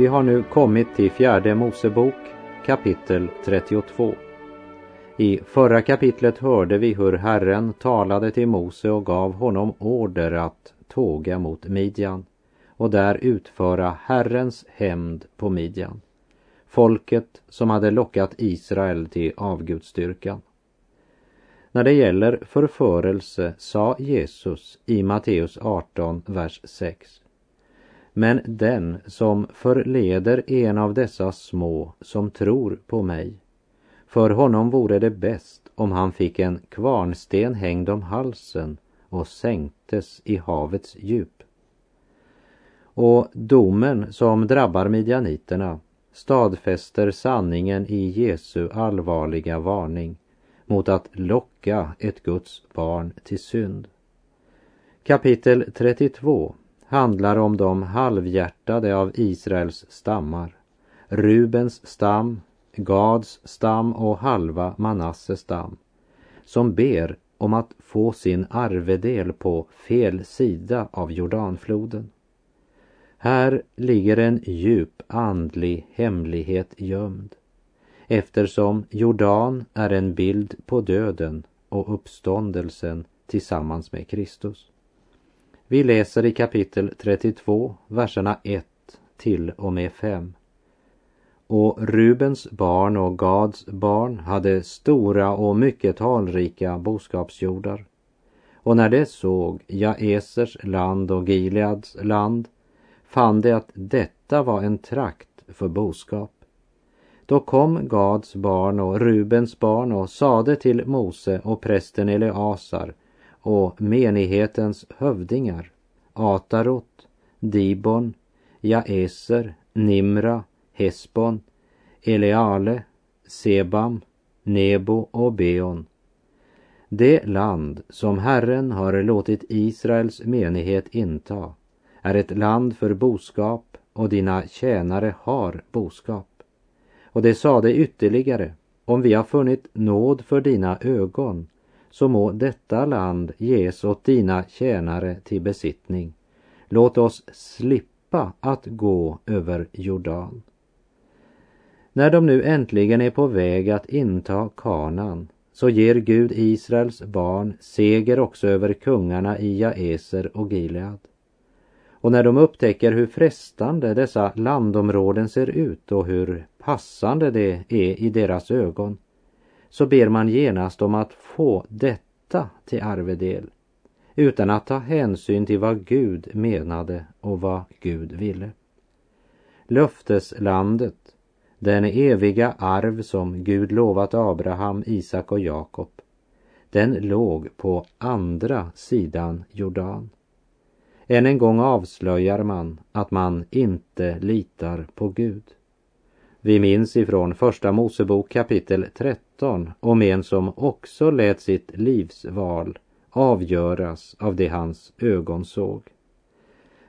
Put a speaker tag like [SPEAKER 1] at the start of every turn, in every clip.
[SPEAKER 1] Vi har nu kommit till fjärde Mosebok kapitel 32. I förra kapitlet hörde vi hur Herren talade till Mose och gav honom order att tåga mot Midjan och där utföra Herrens hämnd på Midjan, folket som hade lockat Israel till avgudstyrkan. När det gäller förförelse sa Jesus i Matteus 18, vers 6. Men den som förleder en av dessa små som tror på mig för honom vore det bäst om han fick en kvarnsten hängd om halsen och sänktes i havets djup. Och domen som drabbar midjaniterna stadfäster sanningen i Jesu allvarliga varning mot att locka ett Guds barn till synd. Kapitel 32 handlar om de halvhjärtade av Israels stammar. Rubens stam, Gads stam och halva Manasses stam som ber om att få sin arvedel på fel sida av Jordanfloden. Här ligger en djup andlig hemlighet gömd eftersom Jordan är en bild på döden och uppståndelsen tillsammans med Kristus. Vi läser i kapitel 32, verserna 1 till och med 5. Och Rubens barn och Gads barn hade stora och mycket talrika boskapsjordar. Och när de såg Jaesers land och Gileads land fann de att detta var en trakt för boskap. Då kom Gads barn och Rubens barn och sade till Mose och prästen Eleasar och menighetens hövdingar Atarot, Dibon, Jaeser, Nimra Hesbon, Eleale, Sebam, Nebo och Beon. Det land som Herren har låtit Israels menighet inta är ett land för boskap och dina tjänare har boskap. Och det sade ytterligare, om vi har funnit nåd för dina ögon så må detta land ges åt dina tjänare till besittning. Låt oss slippa att gå över Jordan. När de nu äntligen är på väg att inta kanan så ger Gud Israels barn seger också över kungarna i Jaeser och Gilead. Och när de upptäcker hur frestande dessa landområden ser ut och hur passande det är i deras ögon så ber man genast om att få detta till arvedel utan att ta hänsyn till vad Gud menade och vad Gud ville. Löfteslandet den eviga arv som Gud lovat Abraham, Isak och Jakob, den låg på andra sidan Jordan. Än en gång avslöjar man att man inte litar på Gud. Vi minns ifrån Första Mosebok kapitel 13 om en som också lät sitt livsval avgöras av det hans ögon såg.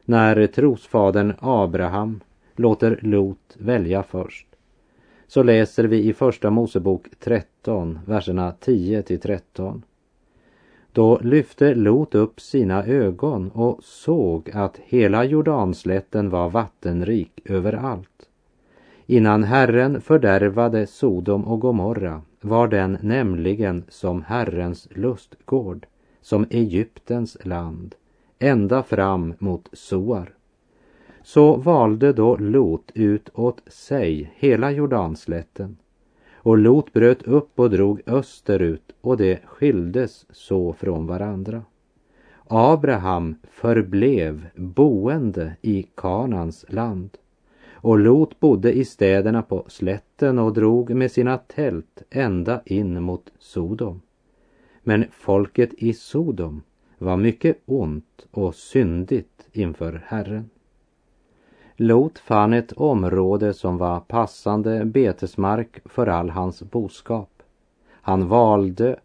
[SPEAKER 1] När trosfadern Abraham låter Lot välja först så läser vi i Första Mosebok 13, verserna 10 till 13. Då lyfte Lot upp sina ögon och såg att hela Jordanslätten var vattenrik överallt. Innan Herren fördärvade Sodom och Gomorra var den nämligen som Herrens lustgård, som Egyptens land, ända fram mot Soar. Så valde då Lot ut åt sig hela Jordanslätten. Och Lot bröt upp och drog österut och det skildes så från varandra. Abraham förblev boende i Kanans land och Lot bodde i städerna på slätten och drog med sina tält ända in mot Sodom. Men folket i Sodom var mycket ont och syndigt inför Herren. Lot fann ett område som var passande betesmark för all hans boskap. Han valde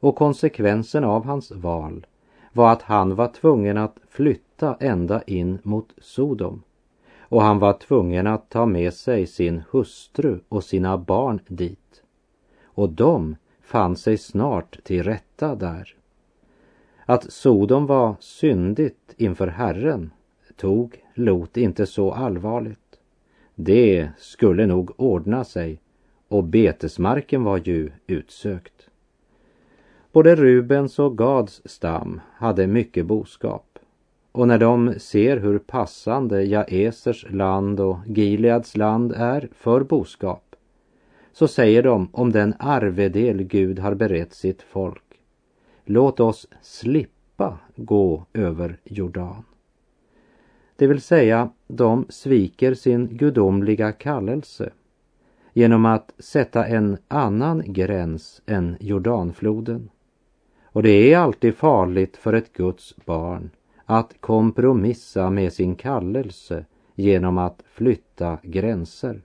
[SPEAKER 1] och konsekvensen av hans val var att han var tvungen att flytta ända in mot Sodom och han var tvungen att ta med sig sin hustru och sina barn dit. Och de fann sig snart till rätta där. Att Sodom var syndigt inför Herren tog Lot inte så allvarligt. Det skulle nog ordna sig och betesmarken var ju utsökt. Både Rubens och Gads stam hade mycket boskap och när de ser hur passande Jaesers land och Gileads land är för boskap så säger de om den arvedel Gud har berett sitt folk. Låt oss slippa gå över Jordan. Det vill säga, de sviker sin gudomliga kallelse genom att sätta en annan gräns än Jordanfloden. Och det är alltid farligt för ett Guds barn att kompromissa med sin kallelse genom att flytta gränser.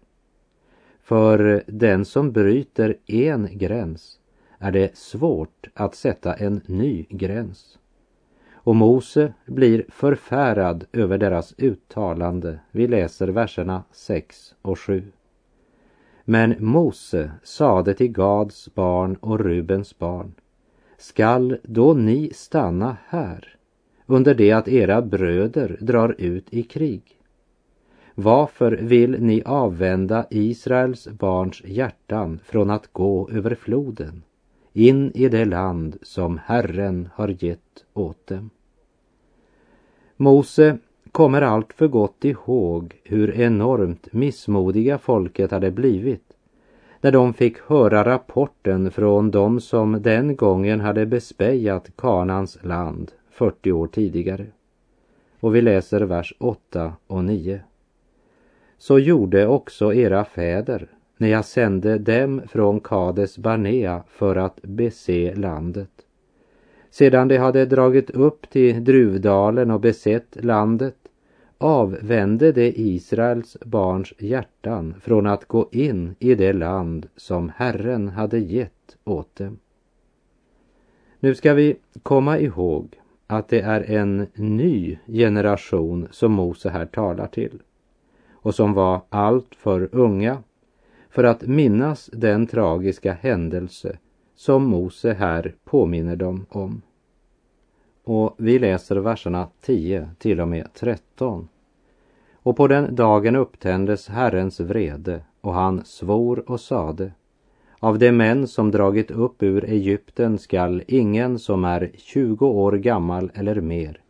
[SPEAKER 1] För den som bryter en gräns är det svårt att sätta en ny gräns. Och Mose blir förfärad över deras uttalande. Vi läser verserna 6 och 7. Men Mose sade till Gads barn och Rubens barn Skall då ni stanna här under det att era bröder drar ut i krig? Varför vill ni avvända Israels barns hjärtan från att gå över floden in i det land som Herren har gett åt dem? Mose kommer allt för gott ihåg hur enormt missmodiga folket hade blivit när de fick höra rapporten från dem som den gången hade bespejat Kanans land 40 år tidigare. Och vi läser vers 8 och 9. Så gjorde också era fäder när jag sände dem från Kades Barnea för att bese landet. Sedan de hade dragit upp till Druvdalen och besett landet avvände det Israels barns hjärtan från att gå in i det land som Herren hade gett åt dem. Nu ska vi komma ihåg att det är en ny generation som Mose här talar till och som var allt för unga för att minnas den tragiska händelse som Mose här påminner dem om. Och vi läser verserna 10 till och med 13. Och på den dagen upptändes Herrens vrede och han svor och sade av de män som dragit upp ur Egypten skall ingen som är tjugo år gammal eller mer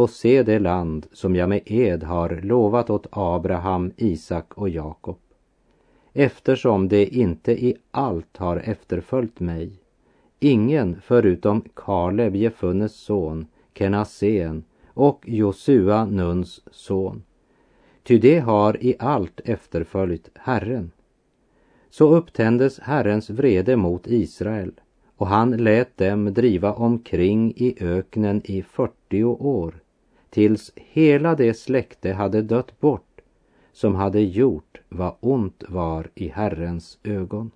[SPEAKER 1] få se det land som jag med ed har lovat åt Abraham, Isak och Jakob. Eftersom det inte i allt har efterföljt mig, ingen förutom Kaleb, Jefunnes son, Kenasen och Josua, Nuns son. Ty det har i allt efterföljt Herren. Så upptändes Herrens vrede mot Israel och han lät dem driva omkring i öknen i 40 år tills hela det släkte hade dött bort som hade gjort vad ont var i Herrens ögon.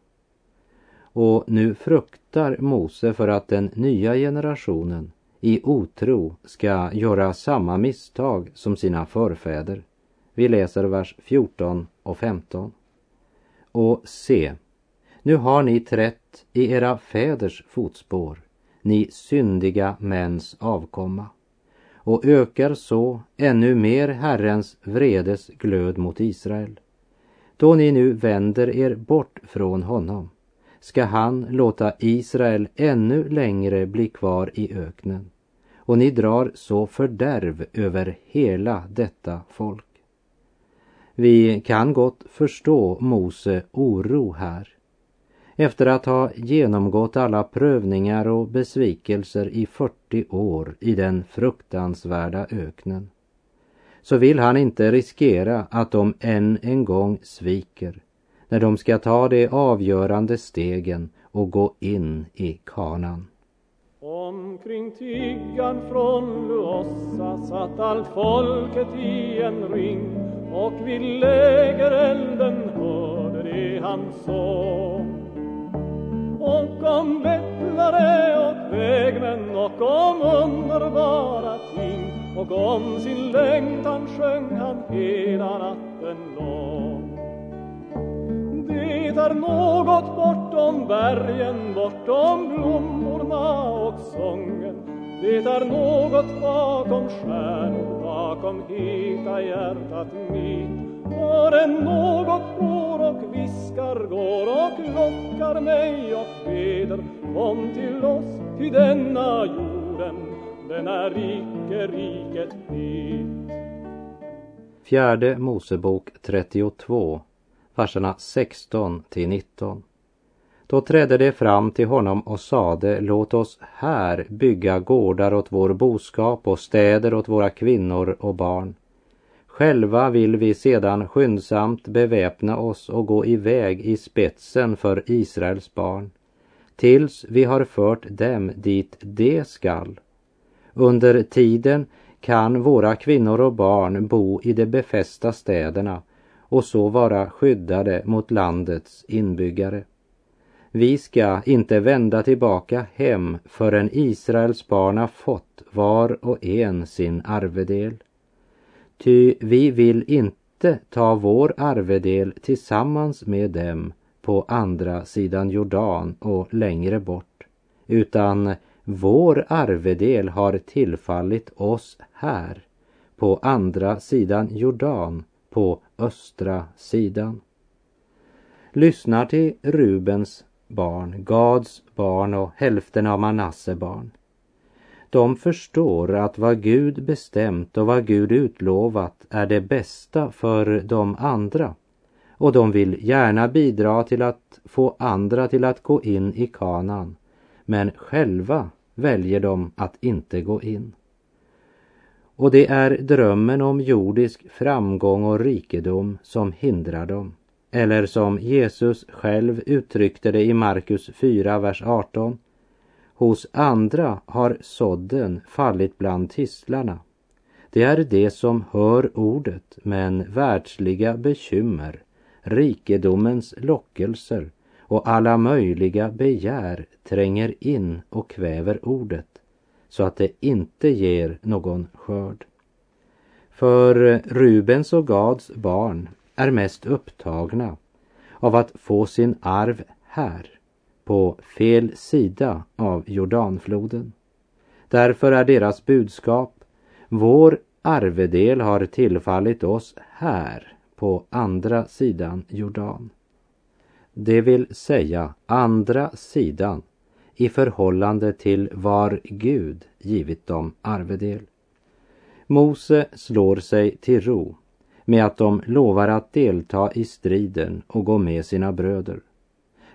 [SPEAKER 1] Och nu fruktar Mose för att den nya generationen i otro ska göra samma misstag som sina förfäder. Vi läser vers 14 och 15. Och se, nu har ni trätt i era fäders fotspår, ni syndiga mäns avkomma och ökar så ännu mer Herrens vredes glöd mot Israel. Då ni nu vänder er bort från honom ska han låta Israel ännu längre bli kvar i öknen och ni drar så fördärv över hela detta folk. Vi kan gott förstå Mose oro här. Efter att ha genomgått alla prövningar och besvikelser i 40 år i den fruktansvärda öknen så vill han inte riskera att de än en gång sviker när de ska ta de avgörande stegen och gå in i kanan.
[SPEAKER 2] Kring tiggan från Luossa satt allt folket i en ring och vid lägerelden hörde de hans sång. Och om bettlare och vägmän och om underbara ting och om sin längtan sjöng han hela natten lång. Det är något bortom bergen, bortom blommorna och sången. Det är något bakom stjärnor, bakom heta hjärtat mitt. Var en något går och viskar, går och lockar mig och beder. Kom till oss, till denna jorden, den är icke riket mitt.
[SPEAKER 1] Fjärde Mosebok 32 verserna 16 till 19. Då trädde de fram till honom och sade, låt oss här bygga gårdar åt vår boskap och städer åt våra kvinnor och barn. Själva vill vi sedan skyndsamt beväpna oss och gå iväg i spetsen för Israels barn, tills vi har fört dem dit de skall. Under tiden kan våra kvinnor och barn bo i de befästa städerna och så vara skyddade mot landets inbyggare. Vi ska inte vända tillbaka hem förrän Israels barn har fått var och en sin arvedel. Ty vi vill inte ta vår arvedel tillsammans med dem på andra sidan Jordan och längre bort, utan vår arvedel har tillfallit oss här på andra sidan Jordan på östra sidan. Lyssnar till Rubens barn, Gads barn och hälften av Manasse barn. De förstår att vad Gud bestämt och vad Gud utlovat är det bästa för de andra. Och de vill gärna bidra till att få andra till att gå in i kanan. Men själva väljer de att inte gå in. Och det är drömmen om jordisk framgång och rikedom som hindrar dem. Eller som Jesus själv uttryckte det i Markus 4, vers 18. Hos andra har sådden fallit bland tistlarna. Det är det som hör ordet, men världsliga bekymmer, rikedomens lockelser och alla möjliga begär tränger in och kväver ordet så att det inte ger någon skörd. För Rubens och Gads barn är mest upptagna av att få sin arv här, på fel sida av Jordanfloden. Därför är deras budskap, vår arvedel har tillfallit oss här, på andra sidan Jordan. Det vill säga andra sidan i förhållande till var Gud givit dem arvedel. Mose slår sig till ro med att de lovar att delta i striden och gå med sina bröder.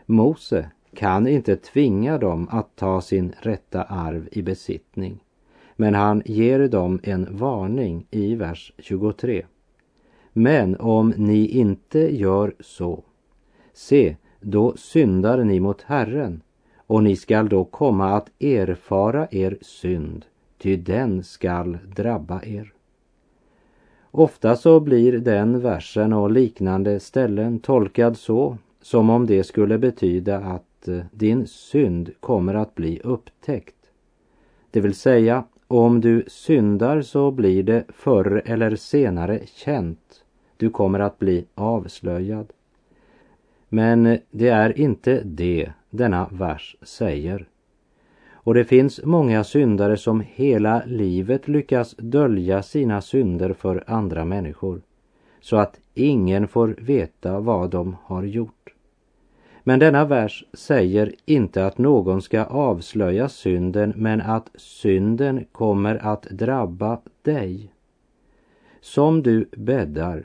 [SPEAKER 1] Mose kan inte tvinga dem att ta sin rätta arv i besittning, men han ger dem en varning i vers 23. Men om ni inte gör så, se, då syndar ni mot Herren och ni skall då komma att erfara er synd, ty den skall drabba er. Ofta så blir den versen och liknande ställen tolkad så som om det skulle betyda att eh, din synd kommer att bli upptäckt. Det vill säga, om du syndar så blir det förr eller senare känt. Du kommer att bli avslöjad. Men det är inte det denna vers säger. Och det finns många syndare som hela livet lyckas dölja sina synder för andra människor så att ingen får veta vad de har gjort. Men denna vers säger inte att någon ska avslöja synden men att synden kommer att drabba dig. Som du bäddar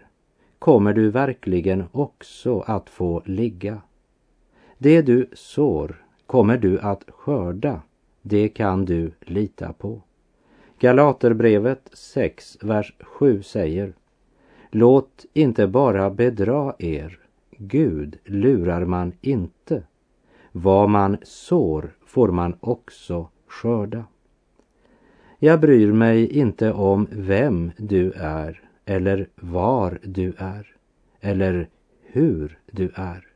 [SPEAKER 1] kommer du verkligen också att få ligga. Det du sår kommer du att skörda, det kan du lita på. Galaterbrevet 6, vers 7 säger Låt inte bara bedra er, Gud lurar man inte. Vad man sår får man också skörda. Jag bryr mig inte om vem du är eller var du är eller hur du är.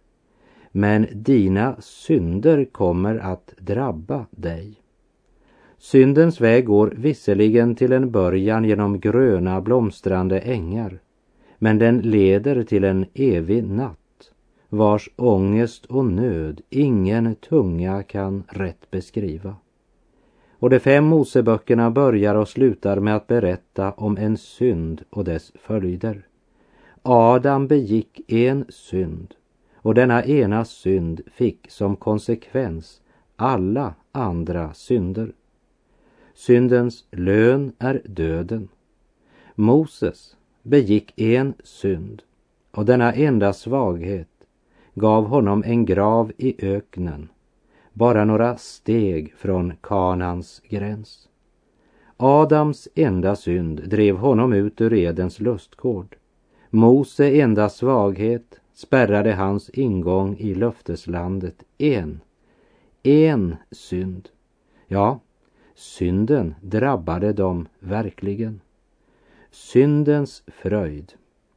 [SPEAKER 1] Men dina synder kommer att drabba dig. Syndens väg går visserligen till en början genom gröna blomstrande ängar, men den leder till en evig natt, vars ångest och nöd ingen tunga kan rätt beskriva. Och de fem Moseböckerna börjar och slutar med att berätta om en synd och dess följder. Adam begick en synd och denna ena synd fick som konsekvens alla andra synder. Syndens lön är döden. Moses begick en synd och denna enda svaghet gav honom en grav i öknen, bara några steg från Kanans gräns. Adams enda synd drev honom ut ur Edens lustgård. Mose enda svaghet spärrade hans ingång i löfteslandet. En, en synd. Ja, synden drabbade dem verkligen. Syndens fröjd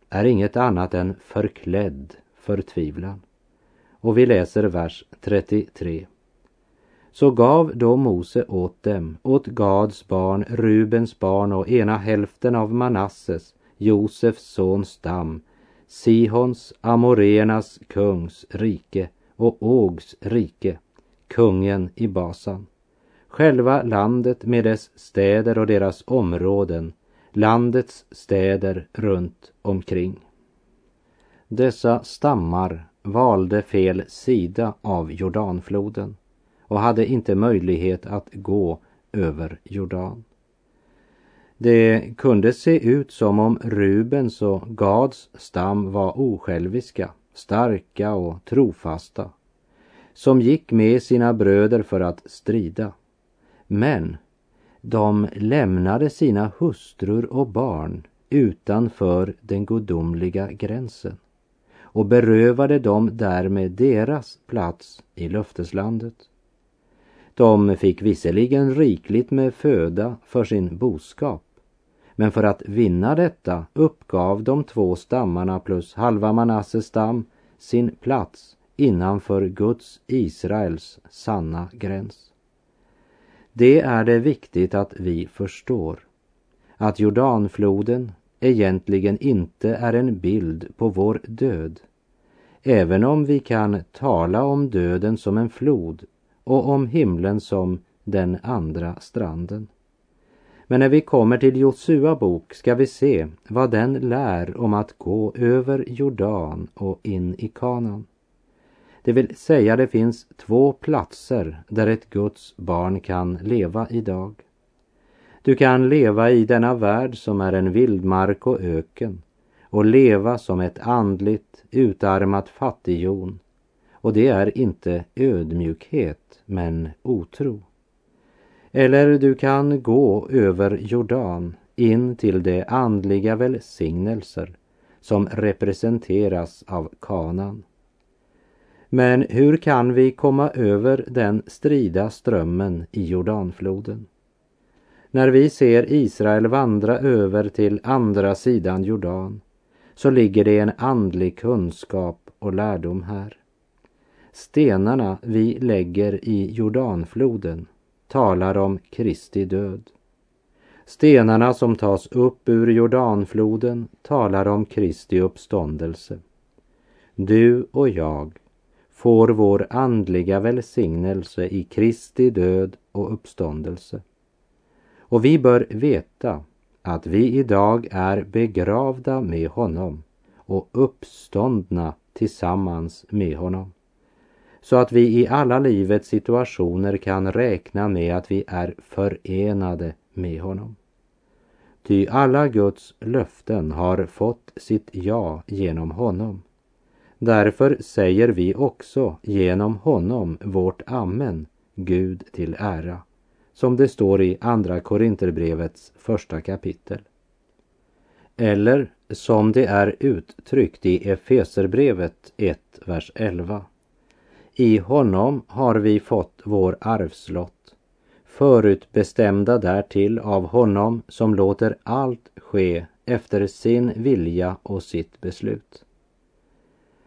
[SPEAKER 1] är inget annat än förklädd förtvivlan. Och vi läser vers 33. Så gav då Mose åt dem, åt Gads barn, Rubens barn och ena hälften av Manasses, Josefs sons stam, Sihons, Amoreernas kungs rike och Ågs rike, kungen i Basan. Själva landet med dess städer och deras områden, landets städer runt omkring. Dessa stammar valde fel sida av Jordanfloden och hade inte möjlighet att gå över Jordan. Det kunde se ut som om Rubens och Gads stam var osjälviska, starka och trofasta, som gick med sina bröder för att strida. Men de lämnade sina hustrur och barn utanför den gudomliga gränsen och berövade dem därmed deras plats i löfteslandet. De fick visserligen rikligt med föda för sin boskap men för att vinna detta uppgav de två stammarna plus halva Manasses stam sin plats innanför Guds, Israels, sanna gräns. Det är det viktigt att vi förstår att Jordanfloden egentligen inte är en bild på vår död. Även om vi kan tala om döden som en flod och om himlen som den andra stranden. Men när vi kommer till Josua bok ska vi se vad den lär om att gå över Jordan och in i kanan. Det vill säga det finns två platser där ett Guds barn kan leva idag. Du kan leva i denna värld som är en vildmark och öken och leva som ett andligt utarmat fattighjon. Och det är inte ödmjukhet men otro. Eller du kan gå över Jordan in till de andliga välsignelser som representeras av kanan. Men hur kan vi komma över den strida strömmen i Jordanfloden? När vi ser Israel vandra över till andra sidan Jordan så ligger det en andlig kunskap och lärdom här. Stenarna vi lägger i Jordanfloden talar om Kristi död. Stenarna som tas upp ur Jordanfloden talar om Kristi uppståndelse. Du och jag får vår andliga välsignelse i Kristi död och uppståndelse. Och vi bör veta att vi idag är begravda med honom och uppståndna tillsammans med honom så att vi i alla livets situationer kan räkna med att vi är förenade med honom. Ty alla Guds löften har fått sitt ja genom honom. Därför säger vi också genom honom vårt amen, Gud till ära, som det står i Andra Korinterbrevets första kapitel. Eller som det är uttryckt i Efeserbrevet 1, vers 11. I honom har vi fått vår arvslott förutbestämda därtill av honom som låter allt ske efter sin vilja och sitt beslut.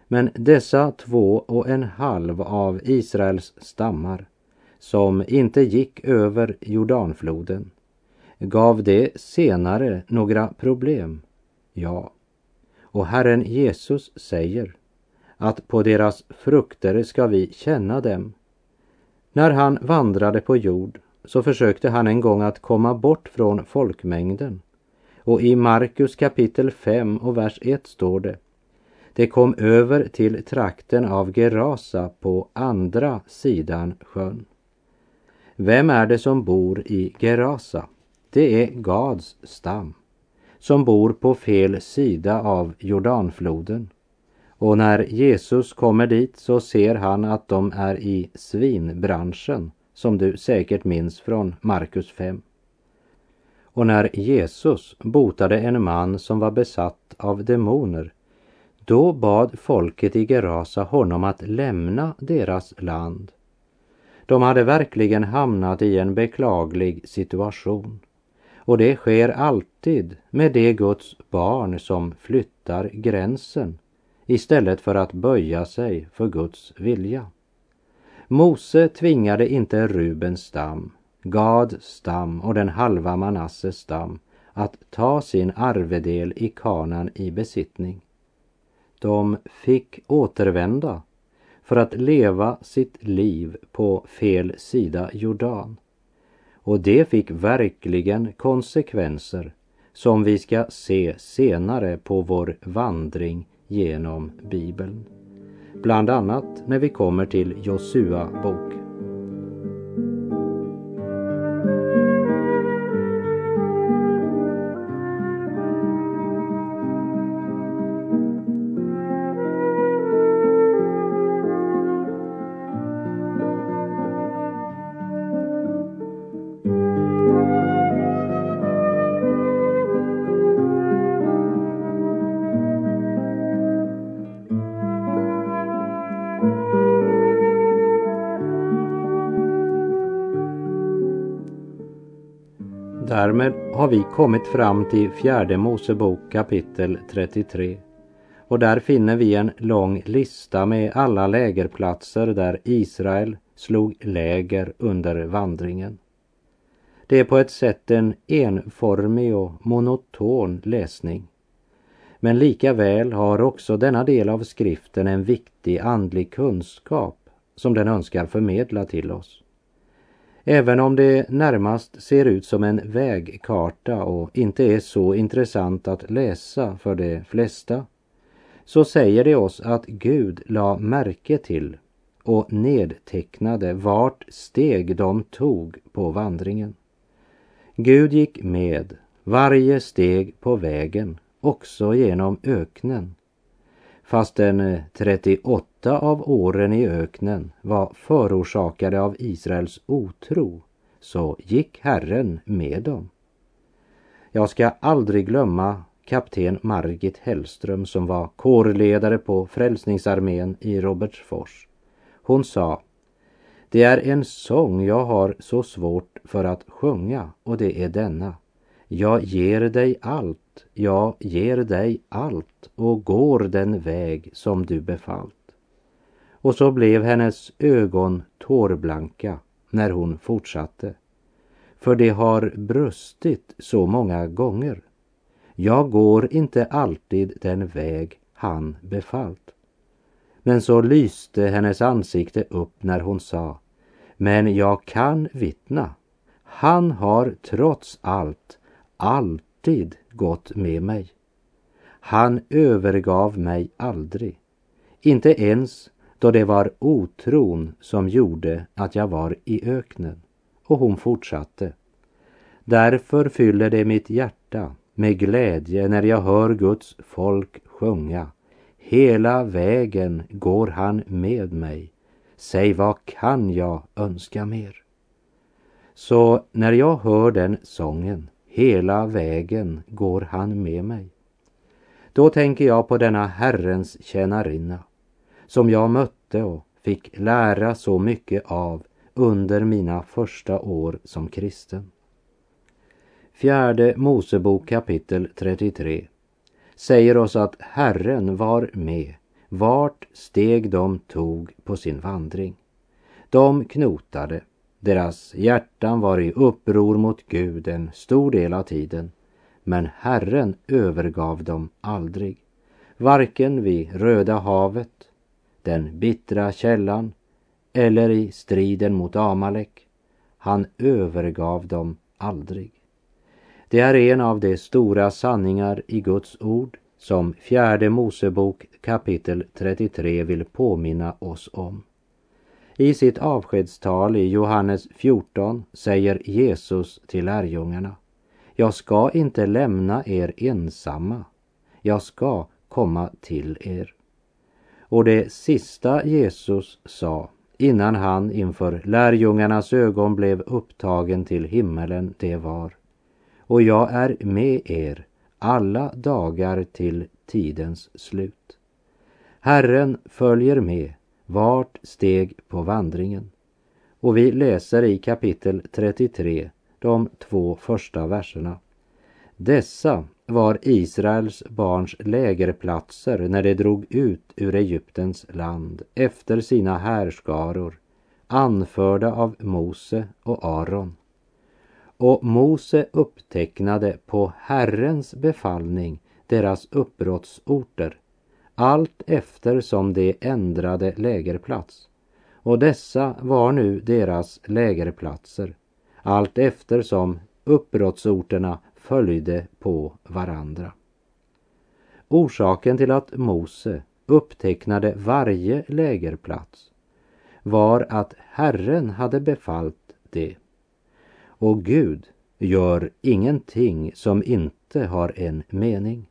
[SPEAKER 1] Men dessa två och en halv av Israels stammar som inte gick över Jordanfloden gav det senare några problem. Ja, och Herren Jesus säger att på deras frukter ska vi känna dem. När han vandrade på jord så försökte han en gång att komma bort från folkmängden. Och i Markus kapitel 5 och vers 1 står det Det kom över till trakten av Gerasa på andra sidan sjön. Vem är det som bor i Gerasa? Det är Gads stam som bor på fel sida av Jordanfloden. Och när Jesus kommer dit så ser han att de är i svinbranschen som du säkert minns från Markus 5. Och när Jesus botade en man som var besatt av demoner, då bad folket i Gerasa honom att lämna deras land. De hade verkligen hamnat i en beklaglig situation. Och det sker alltid med det Guds barn som flyttar gränsen istället för att böja sig för Guds vilja. Mose tvingade inte Rubens stam, Gads stam och den halva Manasses stam att ta sin arvedel i kanan i besittning. De fick återvända för att leva sitt liv på fel sida Jordan. Och det fick verkligen konsekvenser som vi ska se senare på vår vandring genom Bibeln. Bland annat när vi kommer till Josua bok. Har vi kommit fram till fjärde Mosebok kapitel 33. Och där finner vi en lång lista med alla lägerplatser där Israel slog läger under vandringen. Det är på ett sätt en enformig och monoton läsning. Men likaväl har också denna del av skriften en viktig andlig kunskap som den önskar förmedla till oss. Även om det närmast ser ut som en vägkarta och inte är så intressant att läsa för de flesta, så säger det oss att Gud la märke till och nedtecknade vart steg de tog på vandringen. Gud gick med varje steg på vägen, också genom öknen fastän 38 eh, av åren i öknen var förorsakade av Israels otro, så gick Herren med dem. Jag ska aldrig glömma kapten Margit Hellström som var kårledare på Frälsningsarmén i Robertsfors. Hon sa Det är en sång jag har så svårt för att sjunga och det är denna. Jag ger dig allt, jag ger dig allt och går den väg som du befallt. Och så blev hennes ögon tårblanka när hon fortsatte. För det har brustit så många gånger. Jag går inte alltid den väg han befallt. Men så lyste hennes ansikte upp när hon sa, men jag kan vittna. Han har trots allt alltid gått med mig. Han övergav mig aldrig, inte ens då det var otron som gjorde att jag var i öknen. Och hon fortsatte. Därför fyller det mitt hjärta med glädje när jag hör Guds folk sjunga. Hela vägen går han med mig. Säg, vad kan jag önska mer? Så när jag hör den sången Hela vägen går han med mig. Då tänker jag på denna Herrens tjänarinna som jag mötte och fick lära så mycket av under mina första år som kristen. Fjärde Mosebok kapitel 33 säger oss att Herren var med vart steg de tog på sin vandring. De knotade, deras hjärtan var i uppror mot Gud en stor del av tiden, men Herren övergav dem aldrig, varken vid Röda havet, den bittra källan eller i striden mot Amalek. Han övergav dem aldrig. Det är en av de stora sanningar i Guds ord som fjärde Mosebok kapitel 33 vill påminna oss om. I sitt avskedstal i Johannes 14 säger Jesus till lärjungarna Jag ska inte lämna er ensamma. Jag ska komma till er. Och det sista Jesus sa innan han inför lärjungarnas ögon blev upptagen till himmelen, det var och jag är med er alla dagar till tidens slut. Herren följer med vart steg på vandringen. Och vi läser i kapitel 33, de två första verserna. Dessa var Israels barns lägerplatser när de drog ut ur Egyptens land efter sina härskaror, anförda av Mose och Aron. Och Mose upptecknade på Herrens befallning deras uppbrottsorter allt eftersom de ändrade lägerplats. Och dessa var nu deras lägerplatser allt eftersom uppbrottsorterna följde på varandra. Orsaken till att Mose upptecknade varje lägerplats var att Herren hade befallt det. Och Gud gör ingenting som inte har en mening.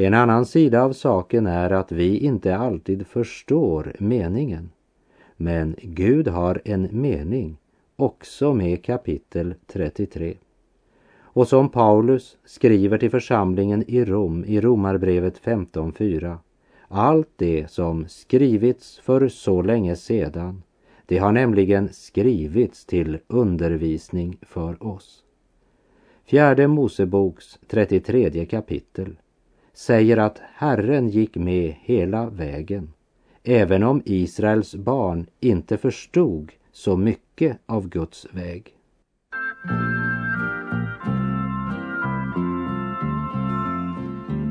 [SPEAKER 1] En annan sida av saken är att vi inte alltid förstår meningen. Men Gud har en mening också med kapitel 33. Och som Paulus skriver till församlingen i Rom i Romarbrevet 15.4. Allt det som skrivits för så länge sedan, det har nämligen skrivits till undervisning för oss. Fjärde Moseboks 33 kapitel säger att Herren gick med hela vägen, även om Israels barn inte förstod så mycket av Guds väg.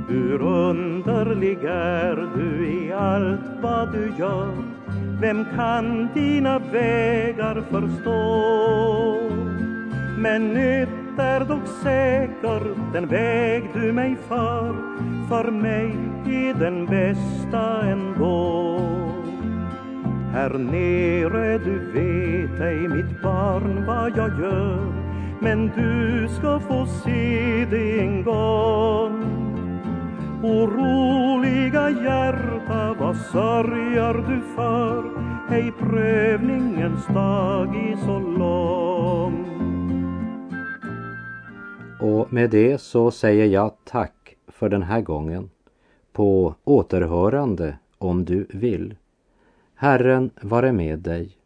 [SPEAKER 3] Hur underlig är du i allt vad du gör Vem kan dina vägar förstå? Men nytt är dock säker den väg du mig för För mig är den bästa ändå Här nere du vet ej mitt barn vad jag gör Men du ska få se det en gång Oroliga hjärta, vad sörjer du för? Hej, prövningens dag är så lång.
[SPEAKER 1] Och med det så säger jag tack för den här gången. På återhörande om du vill. Herren vare med dig.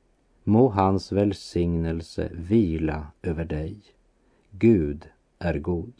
[SPEAKER 1] Må hans välsignelse vila över dig. Gud är god.